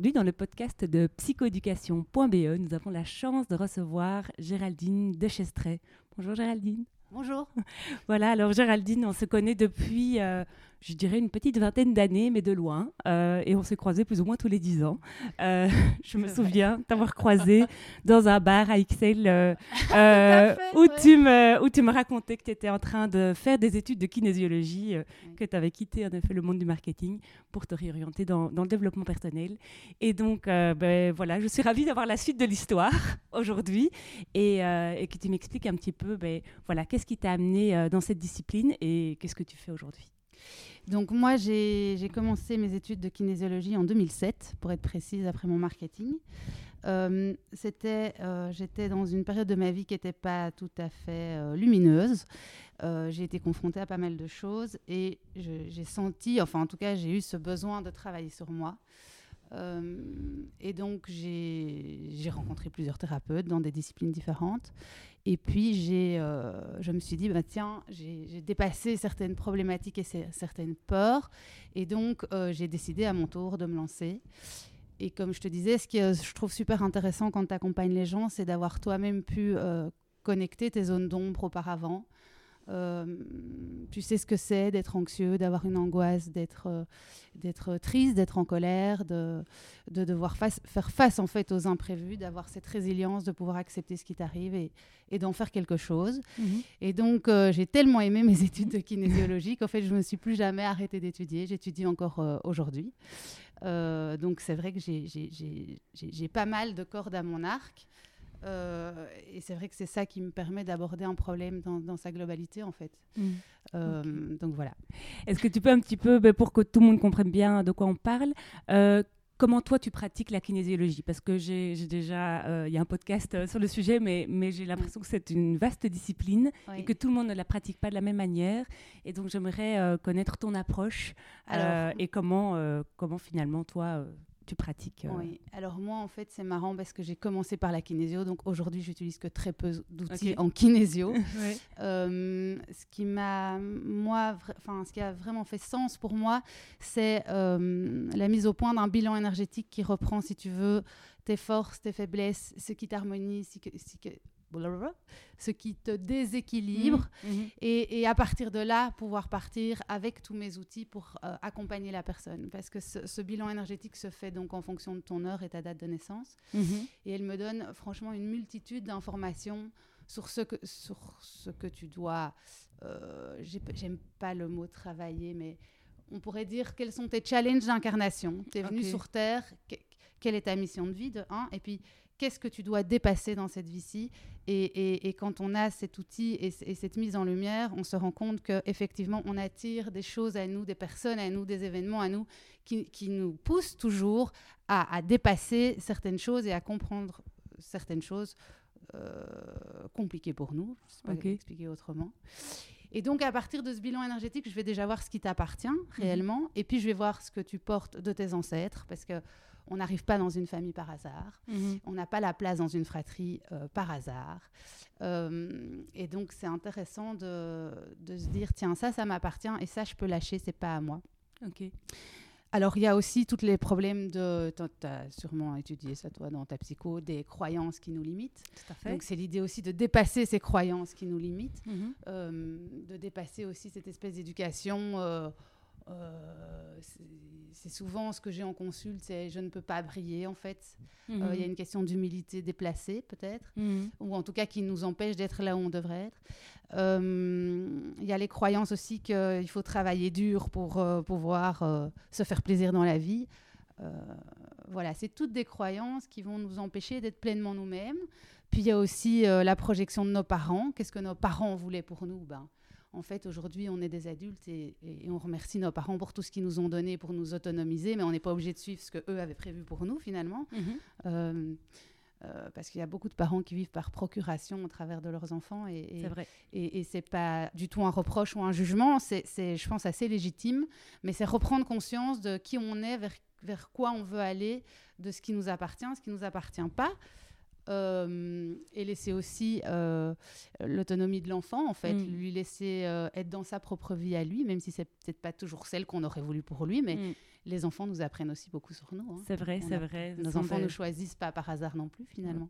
Aujourd'hui, dans le podcast de psychoéducation.be, nous avons la chance de recevoir Géraldine Dechestret. Bonjour Géraldine. Bonjour. Voilà, alors Géraldine, on se connaît depuis euh, je dirais une petite vingtaine d'années, mais de loin. Euh, et on s'est croisés plus ou moins tous les dix ans. Euh, je me souviens t'avoir croisé dans un bar à XL euh, où, tu me, où tu me racontais que tu étais en train de faire des études de kinésiologie, que tu avais quitté en effet le monde du marketing pour te réorienter dans, dans le développement personnel. Et donc, ben, voilà, je suis ravie d'avoir la suite de l'histoire aujourd'hui et, et, que tu m'expliques un petit peu ben, voilà, qu'est-ce qui t'a amené dans cette discipline et qu'est-ce que tu fais aujourd'hui? Donc moi, j'ai commencé mes études de kinésiologie en 2007, pour être précise, après mon marketing. Euh, c'était, euh, j'étais dans une période de ma vie qui n'était pas tout à fait euh, lumineuse. j'ai été confrontée à pas mal de choses et j'ai senti, enfin en tout cas, j'ai eu ce besoin de travailler sur moi. Et donc j'ai rencontré plusieurs thérapeutes dans des disciplines différentes. Et puis, euh, je me suis dit, bah, tiens, j'ai dépassé certaines problématiques et certaines peurs. Et donc, euh, j'ai décidé à mon tour de me lancer. Et comme je te disais, ce que je trouve super intéressant quand tu accompagnes les gens, c'est d'avoir toi-même pu euh, connecter tes zones d'ombre auparavant, euh, tu sais ce que c'est d'être anxieux, d'avoir une angoisse, d'être euh, d'être triste, d'être en colère, de, de devoir faire face en fait aux imprévus, d'avoir cette résilience, de pouvoir accepter ce qui t'arrive et, et d'en faire quelque chose. Mhm. Et donc euh, j'ai tellement aimé mes études de kinésiologie qu'en fait je me suis plus jamais arrêtée d'étudier. J'étudie encore aujourd'hui. donc c'est vrai que j'ai pas mal de cordes à mon arc. Euh, et c'est vrai que c'est ça qui me permet d'aborder un problème dans, sa globalité, en fait. Mm. Euh, donc voilà. Est-ce que tu peux un petit peu, ben, pour que tout le monde comprenne bien de quoi on parle, euh, comment toi tu pratiques la kinésiologie? Parce que j'ai déjà, il y a un podcast sur le sujet, mais, mais j'ai l'impression que c'est une vaste discipline et que tout le monde ne la pratique pas de la même manière. Et donc j'aimerais connaître ton approche et comment, comment finalement toi tu pratiques euh, Oui, alors moi en fait c'est marrant parce que j'ai commencé par la kinésio, donc aujourd'hui j'utilise que très peu d'outils en kinésio. Euh, ce qui m'a, moi, enfin ce qui a vraiment fait sens pour moi, c'est euh, la mise au point d'un bilan énergétique qui reprend, si tu veux, tes forces, tes faiblesses, ce qui t'harmonise, ce, ce qui te déséquilibre. Mhm, mhm. Et, à partir de là, pouvoir partir avec tous mes outils pour euh, accompagner la personne. Parce que ce, bilan énergétique se fait donc en fonction de ton heure et ta date de naissance. Et elle me donne franchement une multitude d'informations sur ce que, sur ce que tu dois... Euh, J'aime pas le mot travailler, mais on pourrait dire quels sont tes challenges d'incarnation. Tu es venu sur Terre, quelle est ta mission de vie, de un, et puis qu'est-ce que tu dois dépasser dans cette vie-ci et, quand on a cet outil et, cette mise en lumière, on se rend compte qu'effectivement, on attire des choses à nous, des personnes à nous, des événements à nous qui, nous poussent toujours à, dépasser certaines choses et à comprendre certaines choses euh, compliquées pour nous. Je ne sais pas expliquer autrement. Et donc, à partir de ce bilan énergétique, je vais déjà voir ce qui t'appartient mhm. réellement, et puis je vais voir ce que tu portes de tes ancêtres, parce que on n'arrive pas dans une famille par hasard. Mhm. On n'a pas la place dans une fratrie euh, par hasard. Euh, et donc, c'est intéressant de, se dire tiens, ça, ça m'appartient et ça, je peux lâcher, c'est pas à moi. Ok. Alors, il y a aussi tous les problèmes de. Tu as sûrement étudié ça, toi, dans ta psycho, des croyances qui nous limitent. Tout à fait. Donc, c'est l'idée aussi de dépasser ces croyances qui nous limitent, mhm. euh, de dépasser aussi cette espèce d'éducation euh, c'est souvent ce que j'ai en consulte, c'est je ne peux pas briller en fait. Euh, il y a mhm. une question d'humilité déplacée peut-être, mhm. ou en tout cas qui nous empêche d'être là où on devrait être. Euh, il y a les croyances aussi qu'il faut travailler dur pour pouvoir se faire plaisir dans la vie. voilà, c'est toutes des croyances qui vont nous empêcher d'être pleinement nous-mêmes. Puis il y a aussi la projection de nos parents. Qu'est-ce que nos parents voulaient pour nous? Ben, en fait, aujourd'hui, on est des adultes et, on remercie nos parents pour tout ce qu'ils nous ont donné pour nous autonomiser, mais on n'est pas obligé de suivre ce qu'eux avaient prévu pour nous, finalement. Mhm. Euh, euh, parce qu'il y a beaucoup de parents qui vivent par procuration au travers de leurs enfants. Et, c'est vrai. Et, et c'est pas du tout un reproche ou un jugement, c'est, je pense, assez légitime, mais c'est reprendre conscience de qui on est, vers, vers quoi on veut aller, de ce qui nous appartient, ce qui ne nous appartient pas. Euh, et laisser aussi euh, l'autonomie de l'enfant, en fait, mm. lui laisser euh, être dans sa propre vie à lui, même si c'est peut-être pas toujours celle qu'on aurait voulu pour lui, mais mm. les enfants nous apprennent aussi beaucoup sur nous. Hein. C'est vrai, c'est vrai. Nos enfants ne choisissent pas par hasard non plus, finalement.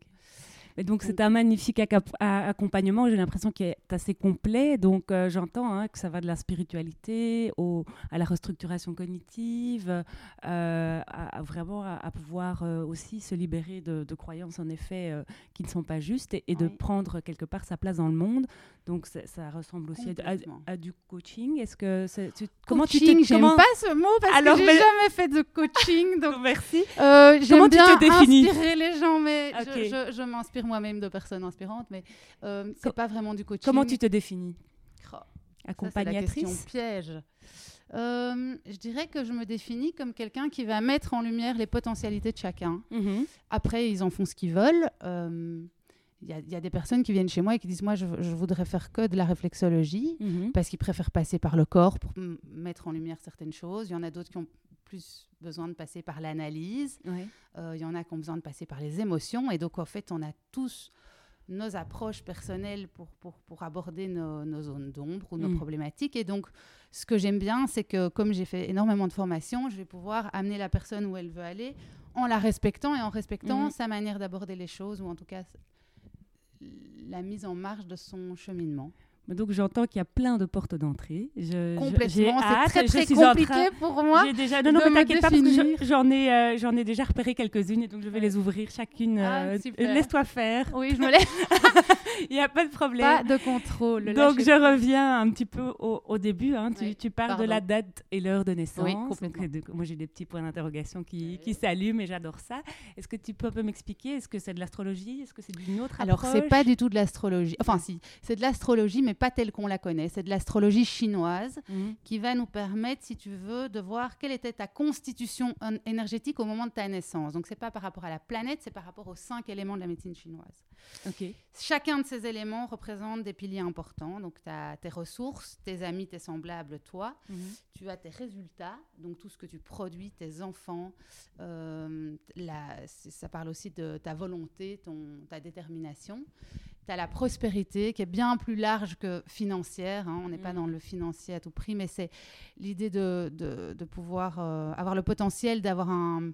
Et donc, c'est un magnifique accompagnement, j'ai l'impression qu'il est assez complet. Donc, euh, j'entends hein, que ça va de la spiritualité au, à la restructuration cognitive, euh, à, vraiment à, pouvoir euh, aussi se libérer de, croyances, en effet, qui ne sont pas justes et, de prendre quelque part sa place dans le monde. Donc, ça ressemble aussi à, du coaching. Est-ce que tu, comment tu te j'aime pas ce mot parce Alors, que j'ai jamais fait de coaching. Donc, merci. j'aime bien inspirer les gens, mais je, je m'inspire moi-même de personnes inspirantes, mais euh, c'est pas vraiment du coaching. Comment tu te définis Accompagnatrice la piège. Euh, je dirais que je me définis comme quelqu'un qui va mettre en lumière les potentialités de chacun. Mhm. Après, ils en font ce qu'ils veulent. Euh, il y, a des personnes qui viennent chez moi et qui disent moi je, voudrais faire que de la réflexologie mhm. parce qu'ils préfèrent passer par le corps pour mettre en lumière certaines choses. Il y en a d'autres qui ont plus besoin de passer par l'analyse. Euh, il y en a qui ont besoin de passer par les émotions. Et donc, en fait, on a tous nos approches personnelles pour, pour, pour aborder nos, nos zones d'ombre ou nos mm. problématiques. Et donc, ce que j'aime bien, c'est que comme j'ai fait énormément de formations, je vais pouvoir amener la personne où elle veut aller en la respectant et en respectant mm. sa manière d'aborder les choses, ou en tout cas la mise en marche de son cheminement. Donc j'entends qu'il y a plein de portes d'entrée. Je, Complètement, c'est très très compliqué pour moi. J'ai déjà, non, non, mais t'inquiète pas parce que j'en ai, euh, j'en ai déjà repéré quelques-unes et donc je vais les ouvrir chacune. Ah, euh, laisse-toi faire. Oui, je me laisse. Il n'y a pas de problème. Pas de contrôle. Donc je reviens un petit peu au, début. Hein. Tu, parles de la date et l'heure de naissance. Oui, complètement. moi j'ai des petits points d'interrogation qui, qui s'allument et j'adore ça. Est-ce que tu peux un peu m'expliquer Est-ce que c'est de l'astrologie? Est-ce que c'est d'une autre Alors c'est pas du tout de l'astrologie. Enfin si, c'est de l'astrologie, mais pas telle qu'on la connaît. C'est de l'astrologie chinoise mhm. qui va nous permettre, si tu veux, de voir quelle était ta constitution énergétique au moment de ta naissance. Donc, c'est pas par rapport à la planète, c'est par rapport aux cinq éléments de la médecine chinoise. Chacun de ces éléments représente des piliers importants. Donc, tu as tes ressources, tes amis, tes semblables, toi. Mhm. Tu as tes résultats, donc tout ce que tu produis, tes enfants. Euh, ça parle aussi de ta volonté, ton, ta détermination tu as la prospérité qui est bien plus large que financière. Hein. On n'est pas mm. dans le financier à tout prix, mais c'est l'idée de, de, pouvoir euh, avoir le potentiel d'avoir un,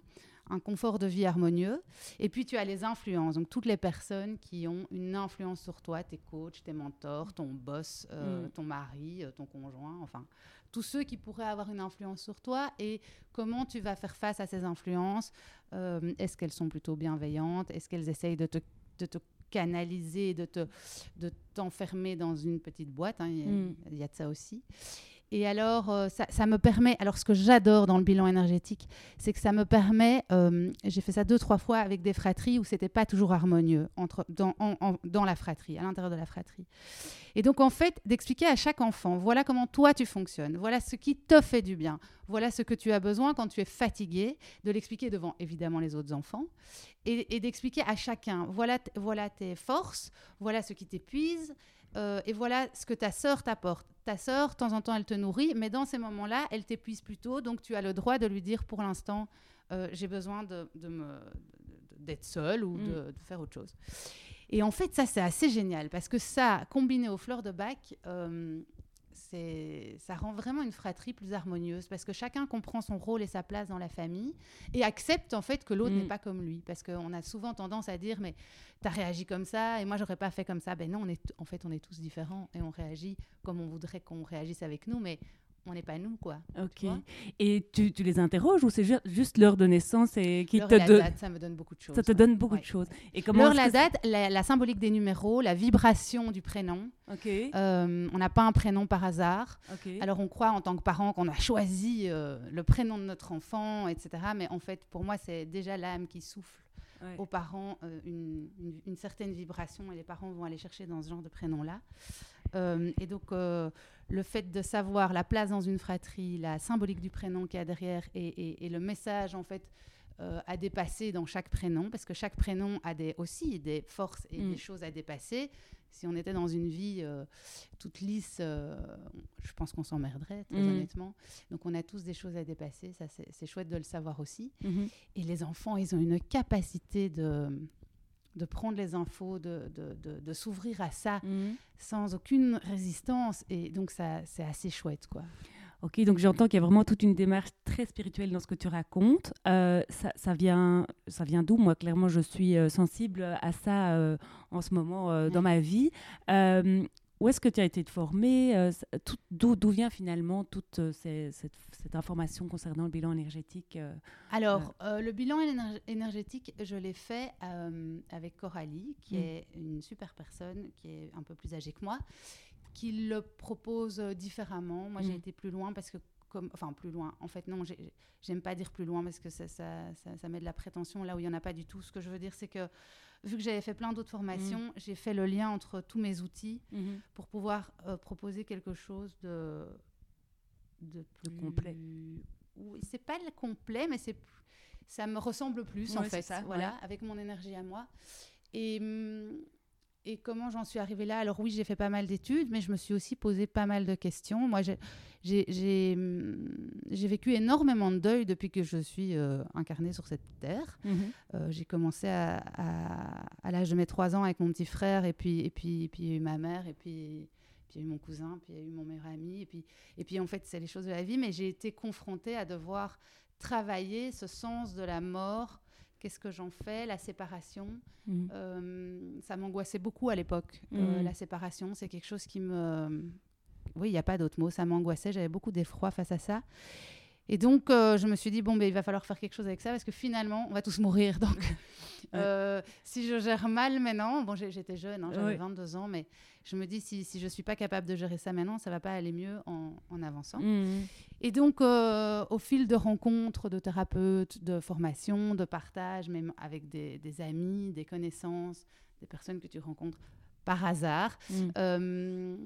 un, confort de vie harmonieux. Et puis tu as les influences, donc toutes les personnes qui ont une influence sur toi, tes coachs, tes mentors, ton boss, euh, mm. ton mari, euh, ton conjoint, enfin tous ceux qui pourraient avoir une influence sur toi et comment tu vas faire face à ces influences? Est-ce qu'elles sont plutôt bienveillantes? Est-ce qu'elles essayent de te, de te canaliser, de te de t'enfermer dans une petite boîte? Hein, mm. il y, a de ça aussi. Et alors, euh, ça, me permet, alors ce que j'adore dans le bilan énergétique, c'est que ça me permet, euh, j'ai fait ça deux, trois fois avec des fratries où c'était pas toujours harmonieux entre, dans, dans la fratrie, à l'intérieur de la fratrie. Et donc, en fait, d'expliquer à chaque enfant, voilà comment toi tu fonctionnes, voilà ce qui te fait du bien, voilà ce que tu as besoin quand tu es fatigué, de l'expliquer devant évidemment les autres enfants, et, d'expliquer à chacun, voilà, voilà tes forces, voilà ce qui t'épuise, euh, et voilà ce que ta sœur t'apporte. Ta sœur, de temps en temps, elle te nourrit, mais dans ces moments-là, elle t'épuise plutôt, donc tu as le droit de lui dire pour l'instant, euh, j'ai besoin de, d'être seule ou mm. de, faire autre chose. Et en fait, ça, c'est assez génial parce que ça, combiné aux fleurs de bac, euh, ça rend vraiment une fratrie plus harmonieuse parce que chacun comprend son rôle et sa place dans la famille et accepte en fait que l'autre n'est mm. pas comme lui. Parce qu'on a souvent tendance à dire mais tu as réagi comme ça et moi j'aurais pas fait comme ça. Ben non, on est, en fait on est tous différents et on réagit comme on voudrait qu'on réagisse avec nous, mais on n'est pas nous, quoi. Ok. Et tu, tu, les interroges ou c'est juste l'heure de naissance et qui te donne date, ça me donne beaucoup de choses. Ça te donne beaucoup de choses. Et comment l'heure, la date, la, symbolique des numéros, la vibration du prénom. Ok. Euh, on n'a pas un prénom par hasard. Alors on croit en tant que parent qu'on a choisi euh, le prénom de notre enfant, etc. Mais en fait, pour moi, c'est déjà l'âme qui souffle. Aux parents euh, une, une, certaine vibration et les parents vont aller chercher dans ce genre de prénom-là. et donc, le fait de savoir la place dans une fratrie, la symbolique du prénom qu'il y a derrière et, le message, en fait, à dépasser dans chaque prénom, parce que chaque prénom a des, aussi des forces et des mm. choses à dépasser. Si on était dans une vie euh, toute lisse, euh, je pense qu'on s'emmerderait, très mm. honnêtement. Donc, on a tous des choses à dépasser. Ça, c'est chouette de le savoir aussi. Mm-hmm. Et les enfants, ils ont une capacité de, de prendre les infos, de, de, de, s'ouvrir à ça mm. sans aucune résistance. Et donc, ça, c'est assez chouette, quoi. Ok, donc j'entends qu'il y a vraiment toute une démarche très spirituelle dans ce que tu racontes. Euh, ça, ça, vient, ça vient d'où Moi, clairement, je suis euh, sensible à ça euh, en ce moment dans ma vie. où est-ce que tu as été formée? D'où vient finalement toute cette, cette, information concernant le bilan énergétique Alors, le bilan énergétique, je l'ai fait avec Coralie, qui mm. est une super personne, qui est un peu plus âgée que moi qu'il le propose euh, différemment. Moi, j'ai mm. été plus loin parce que, comme, enfin, plus loin. En fait, non, j'aime pas dire plus loin parce que ça, ça, ça, met de la prétention là où il y en a pas du tout. Ce que je veux dire, c'est que vu que j'avais fait plein d'autres formations, mm. j'ai fait le lien entre tous mes outils mm-hmm. pour pouvoir euh, proposer quelque chose de, de plus, complet. Oui, c'est pas le complet, mais c'est ça me ressemble plus en fait. Ça, voilà, avec mon énergie à moi. Et hum, et comment j'en suis arrivée là? Alors oui, j'ai fait pas mal d'études, mais je me suis aussi posé pas mal de questions. Moi, j'ai hum, vécu énormément de deuil depuis que je suis euh, incarnée sur cette terre. Mhm. Euh, j'ai commencé à, à, l'âge de mes trois ans avec mon petit frère, et puis, et puis, et puis il y a eu ma mère, et puis, puis il y a eu mon cousin, puis il y a eu mon meilleur ami, et puis, et puis en fait, c'est les choses de la vie, mais j'ai été confrontée à devoir travailler ce sens de la mort Qu'est-ce que j'en fais La séparation, mm. euh, ça m'angoissait beaucoup à l'époque. Euh, mm. la séparation, c'est quelque chose qui me... Oui, il n'y a pas d'autre mot, ça m'angoissait, j'avais beaucoup d'effroi face à ça. Et donc, euh, je me suis dit, bon, ben, il va falloir faire quelque chose avec ça parce que finalement, on va tous mourir. Donc, si je gère mal maintenant, bon, j'étais jeune, hein, j'avais 22 ans, mais je me dis, si, si je ne suis pas capable de gérer ça maintenant, ça ne va pas aller mieux en, en avançant. Mm. Et donc, euh, au fil de rencontres de thérapeutes, de formations, de partage, même avec des, amis, des connaissances, des personnes que tu rencontres par hasard, mm. euh,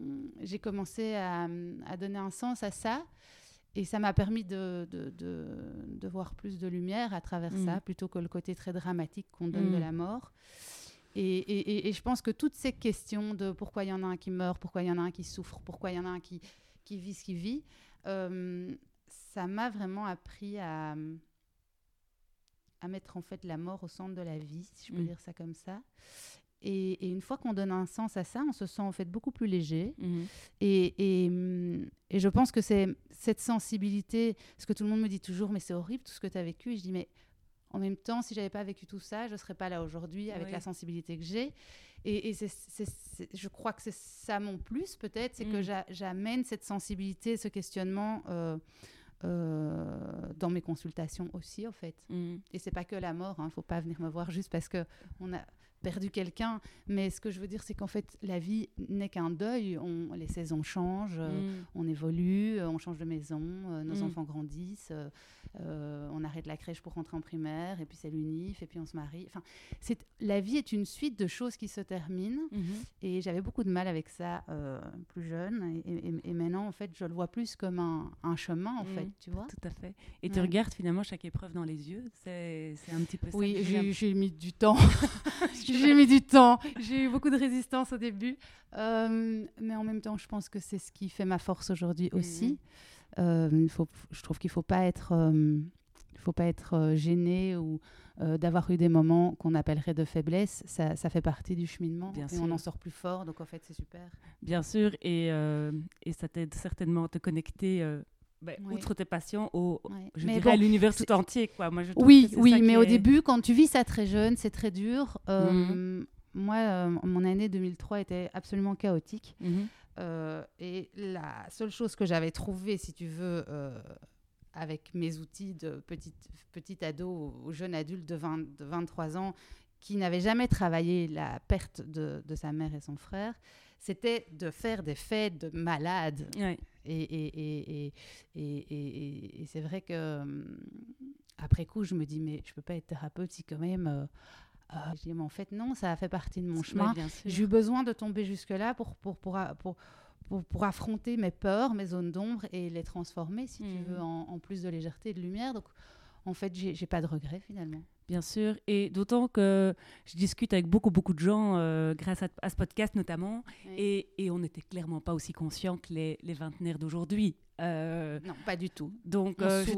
j'ai commencé à, donner un sens à ça. Et ça m'a permis de, de, voir plus de lumière à travers mm. ça, plutôt que le côté très dramatique qu'on donne de mm. la mort. Et, et, je pense que toutes ces questions de pourquoi il y en a un qui meurt, pourquoi il y en a un qui souffre, pourquoi il y en a un qui, qui vit ce qu'il vit, euh, ça m'a vraiment appris à, à mettre en fait la mort au centre de la vie, si je peux mm. dire ça comme ça. Et, une fois qu'on donne un sens à ça, on se sent en fait beaucoup plus léger. Mm. Et, et, je pense que c'est cette sensibilité, ce que tout le monde me dit toujours, mais c'est horrible tout ce que tu as vécu. Et je dis, mais en même temps, si j'avais pas vécu tout ça, je serais pas là aujourd'hui avec la sensibilité que j'ai. Et, je crois que c'est ça mon plus, peut-être, c'est que mm. j'amène cette sensibilité, ce questionnement euh, euh, dans mes consultations aussi, en fait. Mm. Et c'est pas que la mort, il hein, ne faut pas venir me voir juste parce qu'on a perdu quelqu'un. Mais ce que je veux dire, c'est qu'en fait, la vie n'est qu'un deuil. On, les saisons changent, mm. on évolue, on change de maison, nos enfants grandissent. Euh, on arrête la crèche pour rentrer en primaire, et puis c'est l'unif, et puis on se marie. Enfin, la vie est une suite de choses qui se terminent, mhm. et j'avais beaucoup de mal avec ça euh, plus jeune, et, maintenant, en fait, je le vois plus comme un, chemin, en fait, tu vois. Tout à fait. Et tu regardes finalement chaque épreuve dans les yeux, c'est un petit peu ça. Oui, j'ai mis du temps. j'ai mis du temps. J'ai eu beaucoup de résistance au début, euh, mais en même temps, je pense que c'est ce qui fait ma force aujourd'hui mhm. aussi. Euh, faut, je trouve qu'il ne faut pas être, euh, faut pas être gêné ou d'avoir eu des moments qu'on appellerait de faiblesse. Ça, ça fait partie du cheminement et on en sort plus fort. Donc en fait, c'est super. Bien sûr, et, et ça t'aide certainement à te connecter. Ben, outre tes patients, au, je dirais à l'univers tout entier. Quoi. Moi, je oui, oui mais au début, quand tu vis ça très jeune, c'est très dur. Mhm. Moi, mon année 2003 était absolument chaotique. Mhm. Euh, et la seule chose que j'avais trouvée, si tu veux, euh, avec mes outils de petite, petite ado ou jeune adulte de, 20, de 23 ans qui n'avait jamais travaillé la perte de, de, sa mère et son frère, c'était de faire des fêtes de malades. Et, et, et, et, c'est vrai que hum, après coup, je me dis, mais je peux pas être thérapeute si quand même, euh, Euh, je dis, mais en fait, non, ça a fait partie de mon chemin. J'ai eu besoin de tomber jusque-là pour, pour, pour, pour, pour, affronter mes peurs, mes zones d'ombre et les transformer, si tu mmh. veux, en, en, plus de légèreté et de lumière. Donc, en fait, j'ai pas de regrets finalement. Bien sûr, et d'autant que je discute avec beaucoup, beaucoup de gens euh, grâce à, ce podcast notamment, et, et on n'était clairement pas aussi conscients que les, les vingtenaires d'aujourd'hui. Euh, non, pas du tout. Donc, euh, je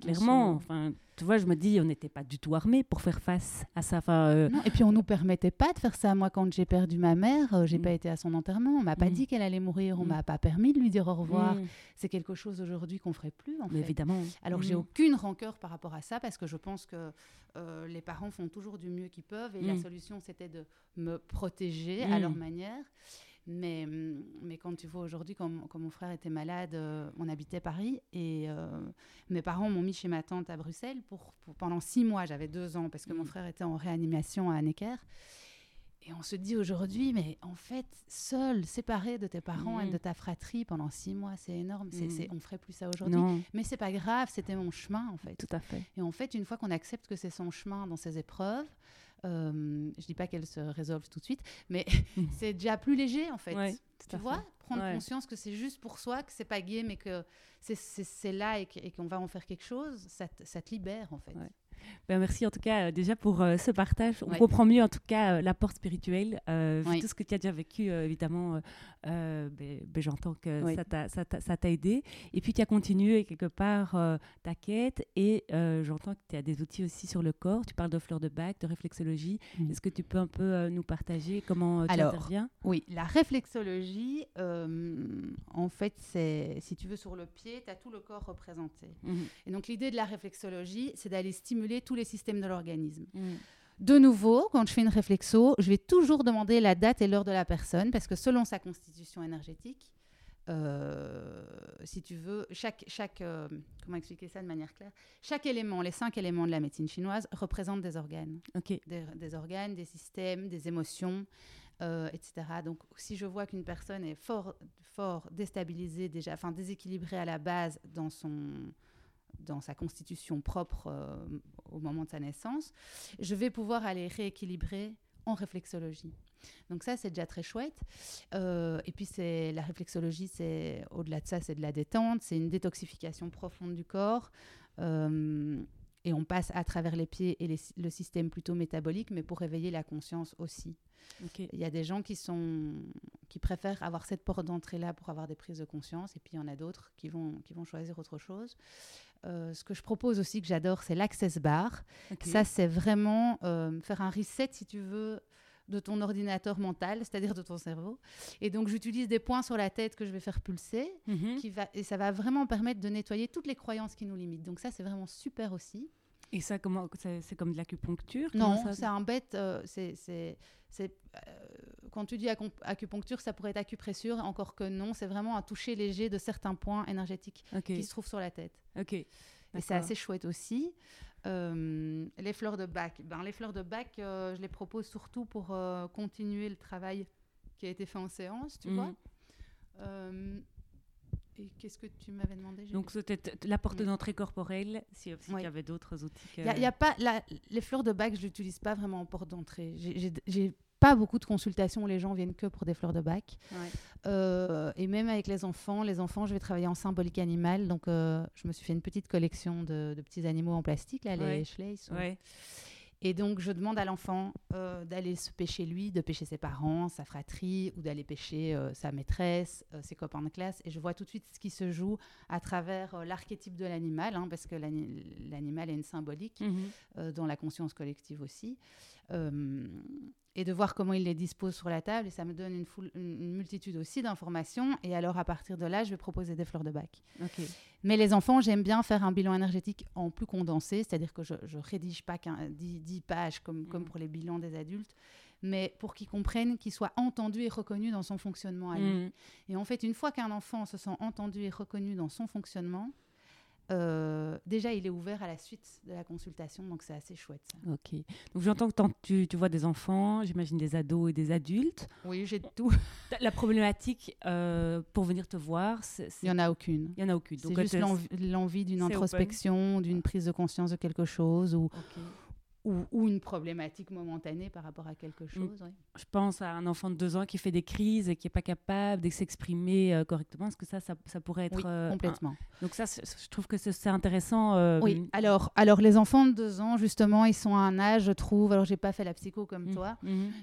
clairement, enfin, tu vois, je me dis, on n'était pas du tout armés pour faire face à ça. Enfin, euh, non, et puis on nous permettait pas de faire ça. Moi, quand j'ai perdu ma mère, j'ai mm. pas été à son enterrement. On m'a pas mm. dit qu'elle allait mourir. On mm. m'a pas permis de lui dire au revoir. C'est quelque chose aujourd'hui qu'on ferait plus. En fait. Évidemment. Alors, j'ai aucune rancœur par rapport à ça parce que je pense que les parents font toujours du mieux qu'ils peuvent et la solution, c'était de me protéger à leur manière. Mais, mm, mais quand tu vois aujourd'hui, quand, mon frère était malade, euh, on habitait Paris et euh, mes parents m'ont mis chez ma tante à Bruxelles pour, pendant six mois. J'avais deux ans parce que mon mm. frère était en réanimation à Necker. Et on se dit aujourd'hui, mais en fait, seul, séparé de tes parents et mm. de ta fratrie pendant six mois, c'est énorme. C'est, on ferait plus ça aujourd'hui. Mais c'est pas grave, c'était mon chemin en fait. Tout à fait. Et en fait, une fois qu'on accepte que c'est son chemin dans ses épreuves, euh, je dis pas qu'elle se résolve tout de suite, mais c'est déjà plus léger en fait. tu vois, prendre conscience que c'est juste pour soi, que c'est pas gay, mais que c'est là et qu'on va en faire quelque chose, ça, ça te libère en fait. Ben, merci en tout cas euh, déjà pour euh, ce partage. On comprend mieux en tout cas euh, l'apport spirituel, tout ce que tu as déjà vécu, évidemment, ben, ben, j'entends que ça t'a aidé. Et puis tu as continué quelque part ta quête et j'entends que tu as des outils aussi sur le corps. Tu parles de fleurs de bac, de réflexologie. Mm. Est-ce que tu peux un peu nous partager comment tu Alors, interviens? Oui, la réflexologie, en fait, c'est, si tu veux, sur le pied, tu as tout le corps représenté. Mm-hmm. Et donc l'idée de la réflexologie, c'est d'aller stimuler tous les systèmes de l'organisme. Mm. De nouveau, quand je fais une réflexo, je vais toujours demander la date et l'heure de la personne parce que selon sa constitution énergétique, euh, si tu veux, chaque, chaque euh, comment expliquer ça de manière claire? Chaque élément, les cinq éléments de la médecine chinoise représentent des organes, des, organes, des systèmes, des émotions, euh, etc. Donc, si je vois qu'une personne est fort, fort déstabilisée déjà, enfin déséquilibrée à la base dans son dans sa constitution propre au moment de sa naissance, je vais pouvoir aller rééquilibrer en réflexologie. Donc ça, c'est déjà très chouette. Euh, et puis, c'est la réflexologie, c'est au-delà de ça, c'est de la détente, c'est une détoxification profonde du corps. Euh, et on passe à travers les pieds et le système plutôt métabolique, mais pour réveiller la conscience aussi. Il y a des gens qui, sont, qui préfèrent avoir cette porte d'entrée-là pour avoir des prises de conscience, et puis il y en a d'autres qui vont, qui vont choisir autre chose. Euh, ce que je propose aussi, que j'adore, c'est l'Access Bar. Ça, c'est vraiment euh, faire un reset, si tu veux, de ton ordinateur mental, c'est-à-dire de ton cerveau. Et donc, j'utilise des points sur la tête que je vais faire pulser, mhm. qui va, et ça va vraiment permettre de nettoyer toutes les croyances qui nous limitent. Donc ça, c'est vraiment super aussi. Et ça, comment c'est comme de l'acupuncture Non, c'est un bête. Euh, c'est c'est quand tu dis acupuncture, ça pourrait être acupressure, encore que non, c'est vraiment un toucher léger de certains points énergétiques qui se trouvent sur la tête. Ok. Et c'est assez chouette aussi. Euh, les fleurs de bac. Ben, les fleurs de bac, euh, je les propose surtout pour euh, continuer le travail qui a été fait en séance, tu vois. Et qu'est-ce que tu m'avais demandé Donc, c'était la porte d'entrée corporelle, si, il y avait d'autres outils. Il y, a pas les fleurs de bac, je l'utilise pas vraiment en porte d'entrée. J'ai pas beaucoup de consultations où les gens viennent que pour des fleurs de bac. Euh, et même avec les enfants, les enfants, je vais travailler en symbolique animale. Donc, euh, je me suis fait une petite collection de, petits animaux en plastique, là, les Schleiss. Et donc, je demande à l'enfant euh, d'aller se pêcher lui, de pêcher ses parents, sa fratrie, ou d'aller pêcher sa maîtresse, ses copains de classe. Et je vois tout de suite ce qui se joue à travers l'archétype de l'animal, hein, parce que l'animal est une symbolique mhm. dans la conscience collective aussi et de voir comment il les dispose sur la table. Et ça me donne une, une multitude aussi d'informations. Et alors, à partir de là, je vais proposer des fleurs de bac. Mais les enfants, j'aime bien faire un bilan énergétique en plus condensé, c'est-à-dire que je ne rédige pas 10, 10, pages comme, comme mm. pour les bilans des adultes, mais pour qu'ils comprennent, qu'ils soient entendus et reconnus dans son fonctionnement à lui. Mm. Et en fait, une fois qu'un enfant se sent entendu et reconnu dans son fonctionnement, euh, déjà, il est ouvert à la suite de la consultation, donc c'est assez chouette. Ok. Donc j'entends que tu, tu, vois des enfants, j'imagine des ados et des adultes. Oui, j'ai tout. La problématique euh, pour venir te voir, il n'y en a aucune. Il y en a aucune. C'est juste l'envie, d'une introspection, d'une prise de conscience de quelque chose ou, ou, une problématique momentanée par rapport à quelque mm. chose. Je pense à un enfant de deux ans qui fait des crises et qui n'est pas capable de s'exprimer euh, correctement. Est-ce que ça, ça, pourrait être... Oui, euh, complètement. Donc ça, je trouve que c'est intéressant. Euh, oui, alors, alors les enfants de deux ans, justement, ils sont à un âge, je trouve, alors j'ai pas fait la psycho comme mm. toi,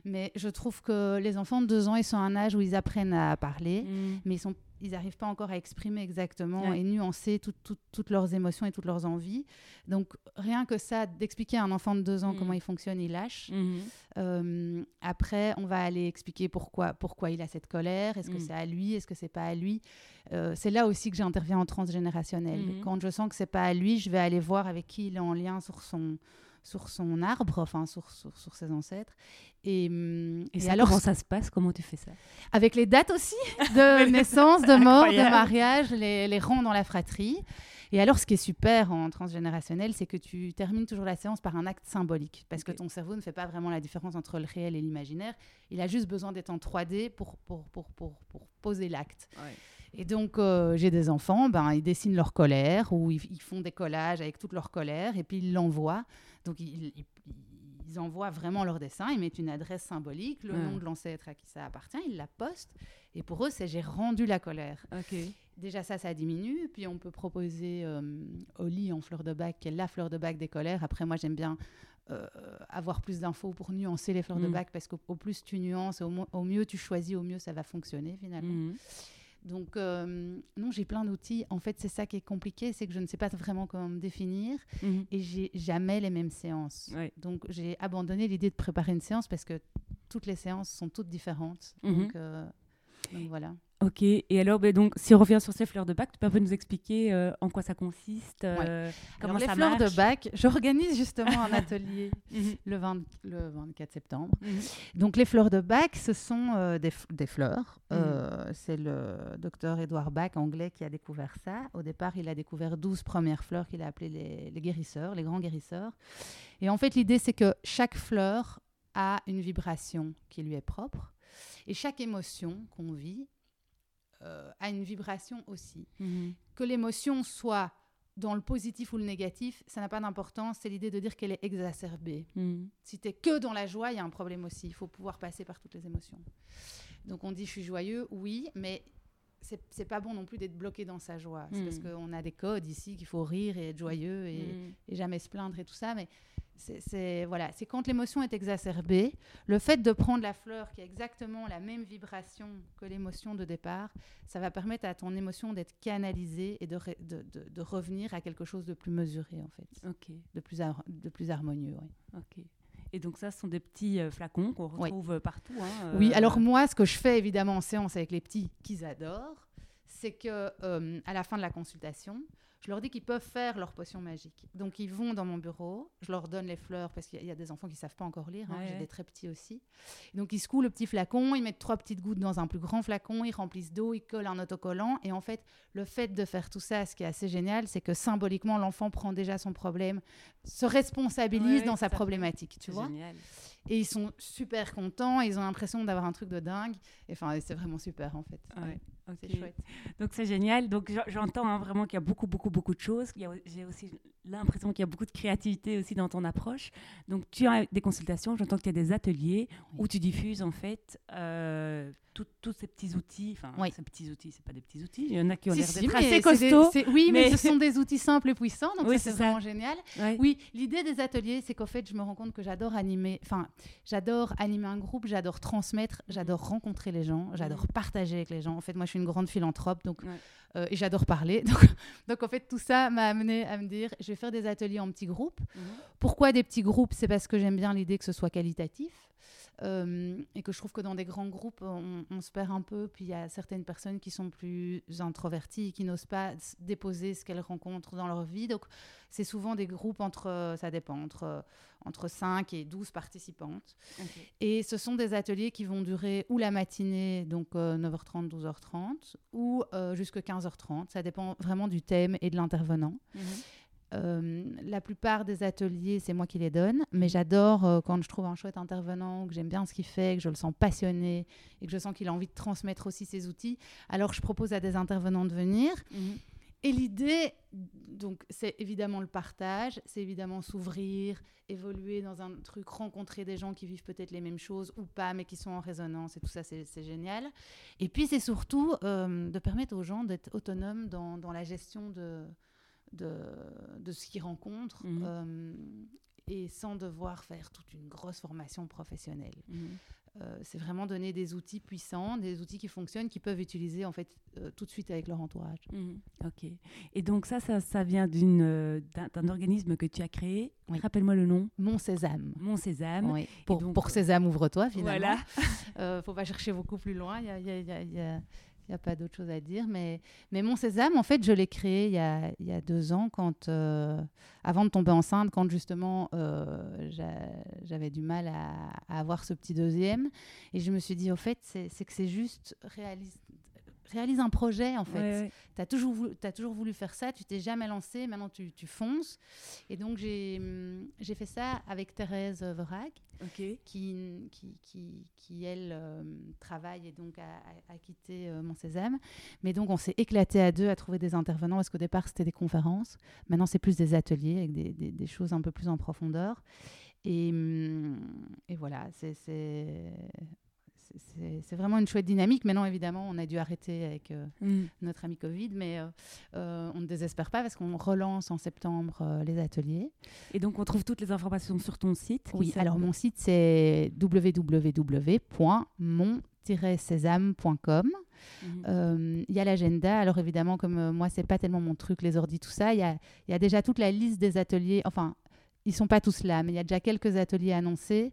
mais je trouve que les enfants de deux ans, ils sont à un âge où ils apprennent à parler, mais ils sont ils n'arrivent pas encore à exprimer exactement et nuancer toutes leurs émotions et toutes leurs envies. Donc, rien que ça, d'expliquer à un enfant de deux ans comment mm. il fonctionne, il lâche. Mm-hmm. Euh, après, on va aller expliquer pourquoi, pourquoi il a cette colère. Est-ce que mm. c'est à lui? Est-ce que c'est pas à lui? Euh, C'est là aussi que j'interviens en transgénérationnel. Mm-hmm. Quand je sens que c'est pas à lui, je vais aller voir avec qui il est en lien sur son sur son arbre, enfin sur, sur, sur ses ancêtres. Et, hum, et, alors, comment ça se passe? Comment tu fais ça? Avec les dates aussi de naissance, de mort, de mariage, les, les rangs dans la fratrie. Et alors, ce qui est super en transgénérationnel, c'est que tu termines toujours la séance par un acte symbolique, parce que ton cerveau ne fait pas vraiment la différence entre le réel et l'imaginaire. Il a juste besoin d'être en 3D pour, pour, pour, pour, pour poser l'acte. Et donc, euh, j'ai des enfants, ben, ils dessinent leur colère ou ils, ils, font des collages avec toute leur colère et puis ils l'envoient. Donc, ils, envoient vraiment leur dessin, ils mettent une adresse symbolique, le nom de l'ancêtre à qui ça appartient, ils la postent. Et pour eux, c'est j'ai rendu la colère. Déjà, ça, ça diminue. Puis, on peut proposer euh, Oli en fleur de bac, qui est la fleur de bac des colères. Après, moi, j'aime bien euh, avoir plus d'infos pour nuancer les fleurs de mm. bac, parce qu'au plus tu nuances, au, mieux tu choisis, au mieux ça va fonctionner finalement. Mm. Donc, euh, non, j'ai plein d'outils. En fait, c'est ça qui est compliqué, c'est que je ne sais pas vraiment comment me définir mhm. et j'ai jamais les mêmes séances. Donc, j'ai abandonné l'idée de préparer une séance parce que toutes les séances sont toutes différentes. Mhm. Donc, euh, donc, voilà. Ok, et alors, ben donc, si on revient sur ces fleurs de bac, tu peux un peu nous expliquer euh, en quoi ça consiste euh, Comment alors, les fleurs de bac, j'organise justement un atelier mhm. le, 20, le 24 septembre. Mhm. Donc, les fleurs de bac, ce sont euh, des, des, fleurs. Mhm. C'est le docteur Edouard Bach, anglais, qui a découvert ça. Au départ, il a découvert 12 premières fleurs qu'il a appelées les, les guérisseurs, les grands guérisseurs. Et en fait, l'idée, c'est que chaque fleur a une vibration qui lui est propre. Et chaque émotion qu'on vit euh, a une vibration aussi. Mhm. Que l'émotion soit dans le positif ou le négatif, ça n'a pas d'importance. C'est l'idée de dire qu'elle est exacerbée. Mhm. Si tu es que dans la joie, il y a un problème aussi. Il faut pouvoir passer par toutes les émotions. Donc on dit je suis joyeux, oui, mais c'est pas bon non plus d'être bloqué dans sa joie. C'est parce mhm. qu'on a des codes ici qu'il faut rire et être joyeux et, et, jamais se plaindre et tout ça. Mais c'est voilà, c'est quand l'émotion est exacerbée, le fait de prendre la fleur qui a exactement la même vibration que l'émotion de départ, ça va permettre à ton émotion d'être canalisée et de, de, de, revenir à quelque chose de plus mesuré en fait, de plus de plus harmonieux. Ok. Et donc ça, ce sont des petits euh, flacons qu'on retrouve partout. Hein, oui, euh, alors moi, ce que je fais évidemment en séance avec les petits qu'ils adorent, c'est que euh, à la fin de la consultation, je leur dis qu'ils peuvent faire leur potion magique. Donc ils vont dans mon bureau, je leur donne les fleurs parce qu'il y, a des enfants qui savent pas encore lire, hein, j'ai des très petits aussi. Donc ils secouent le petit flacon, ils mettent trois petites gouttes dans un plus grand flacon, ils remplissent d'eau, ils collent un autocollant et en fait le fait de faire tout ça, ce qui est assez génial, c'est que symboliquement l'enfant prend déjà son problème, se responsabilise dans sa problématique, tu vois. Génial. Et ils sont super contents, ils ont l'impression d'avoir un truc de dingue. Enfin, c'est vraiment super en fait. C'est chouette. Donc c'est génial. Donc j'entends hein, vraiment qu'il y a beaucoup, beaucoup, beaucoup de choses. J'ai aussi l'impression qu'il y a beaucoup de créativité aussi dans ton approche. Donc tu as des consultations, j'entends que tu as des ateliers où tu diffuses en fait euh, tous ces petits outils, enfin ces petits outils, c'est pas des petits outils, il y en a qui ont l'air d'être assez costauds. oui, mais... ce sont des outils simples et puissants, donc c'est vraiment génial. Oui, l'idée des ateliers, c'est qu'en fait, je me rends compte que j'adore animer, enfin, j'adore animer un groupe, j'adore transmettre, j'adore rencontrer les gens, j'adore partager avec les gens. En fait, moi, je suis une grande philanthrope, donc euh, et j'adore parler. Donc, donc, en fait, tout ça m'a amené à me dire, je vais faire des ateliers en petits groupes. Mhm. Pourquoi des petits groupes? C'est parce que j'aime bien l'idée que ce soit qualitatif. Euh, et que je trouve que dans des grands groupes, on, se perd un peu. Puis il y a certaines personnes qui sont plus introverties, qui n'osent pas déposer ce qu'elles rencontrent dans leur vie. Donc c'est souvent des groupes entre, ça dépend, entre, entre 5 et 12 participantes. Et ce sont des ateliers qui vont durer ou la matinée, donc 9h30, euh, 12h30, ou euh, jusqu'à 15h30. Ça dépend vraiment du thème et de l'intervenant. Mhm. Euh, la plupart des ateliers, c'est moi qui les donne, mais j'adore euh, quand je trouve un chouette intervenant, que j'aime bien ce qu'il fait, que je le sens passionné et que je sens qu'il a envie de transmettre aussi ses outils. Alors je propose à des intervenants de venir. Mhm. et l'idée, donc, c'est évidemment le partage, c'est évidemment s'ouvrir, évoluer dans un truc, rencontrer des gens qui vivent peut-être les mêmes choses ou pas, mais qui sont en résonance et tout ça, c'est génial. Et puis, c'est surtout euh, de permettre aux gens d'être autonomes dans, dans, la gestion de, de, de ce qu'ils rencontrent. Mmh. Euh, et sans devoir faire toute une grosse formation professionnelle. Mmh. Euh, c'est vraiment donner des outils puissants, des outils qui fonctionnent, qu'ils peuvent utiliser en fait euh, tout de suite avec leur entourage. Mhm. ok. Et donc ça, ça, vient d'une, d'un, organisme que tu as créé. Rappelle-moi le nom. Mon Sésame. Mon Sésame. Oui. Pour, pour Sésame, ouvre-toi finalement. Voilà. faut pas chercher beaucoup plus loin. Il y a, y a, y a il n'y a pas d'autre chose à dire. Mais, Mon Sésame, en fait, je l'ai créé il y a, y a deux ans, quand, euh, avant de tomber enceinte, quand justement euh, j'avais du mal à, avoir ce petit deuxième. Et je me suis dit, au fait, c'est que c'est juste réaliste réalise un projet en fait. Tu as, toujours voulu, as toujours voulu faire ça, tu t'es jamais lancé, maintenant tu, tu fonces. Et donc j'ai hum, fait ça avec Thérèse Verhaeg, qui, qui, qui, qui, elle euh, travaille et donc a, a, quitté euh, Mon Sésame. Mais donc on s'est éclaté à deux à trouver des intervenants parce qu'au départ c'était des conférences, maintenant c'est plus des ateliers avec des, des, des, choses un peu plus en profondeur. Et, hum, et voilà, c'est c'est vraiment une chouette dynamique. Maintenant, évidemment, on a dû arrêter avec euh, mm. notre ami Covid, mais euh, euh, on ne désespère pas parce qu'on relance en septembre les ateliers. Et donc, on trouve toutes les informations sur ton site Oui, alors mon site, c'est www.mon-sésame.com. Mm-hmm. Il y a l'agenda. Alors évidemment, comme moi, c'est pas tellement mon truc, les ordi, tout ça, il y a, y a, déjà toute la liste des ateliers. Enfin, ils sont pas tous là, mais il y a déjà quelques ateliers annoncés.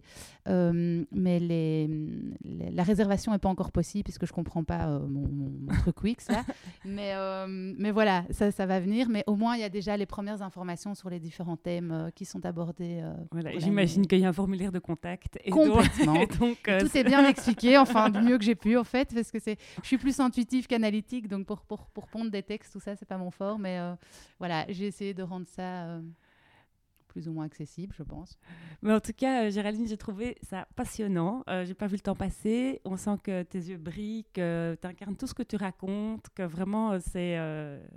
Euh, mais les, la réservation n'est pas encore possible puisque je comprends pas euh, mon, truc Wix là. mais, euh, mais voilà, ça, ça va venir. Mais au moins, il y a déjà les premières informations sur les différents thèmes qui sont abordés. voilà, J'imagine qu'il y a un formulaire de contact. Et Complètement. Donc, tout est bien expliqué, enfin du mieux que j'ai pu en fait, parce que c'est, je suis plus intuitif qu'analytique, donc pour, pour, pour pondre des textes, tout ça, c'est pas mon fort. Mais voilà, j'ai essayé de rendre ça plus ou moins accessible, je pense. Mais en tout cas, euh, Géraldine, j'ai trouvé ça passionnant. Euh, j'ai pas vu le temps passer. On sent que tes yeux brillent, que tu incarnes tout ce que tu racontes, que vraiment, euh, c'est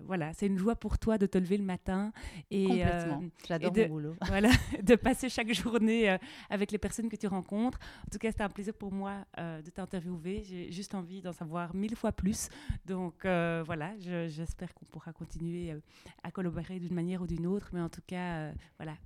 voilà, c'est une joie pour toi de te lever le matin. Et, Complètement. J'adore mon boulot. Voilà, de passer chaque journée avec les personnes que tu rencontres. En tout cas, c'était un plaisir pour moi de t'interviewer. J'ai juste envie d'en savoir mille fois plus. Donc voilà, j'espère qu'on pourra continuer à collaborer d'une manière ou d'une autre. Mais en tout cas, voilà,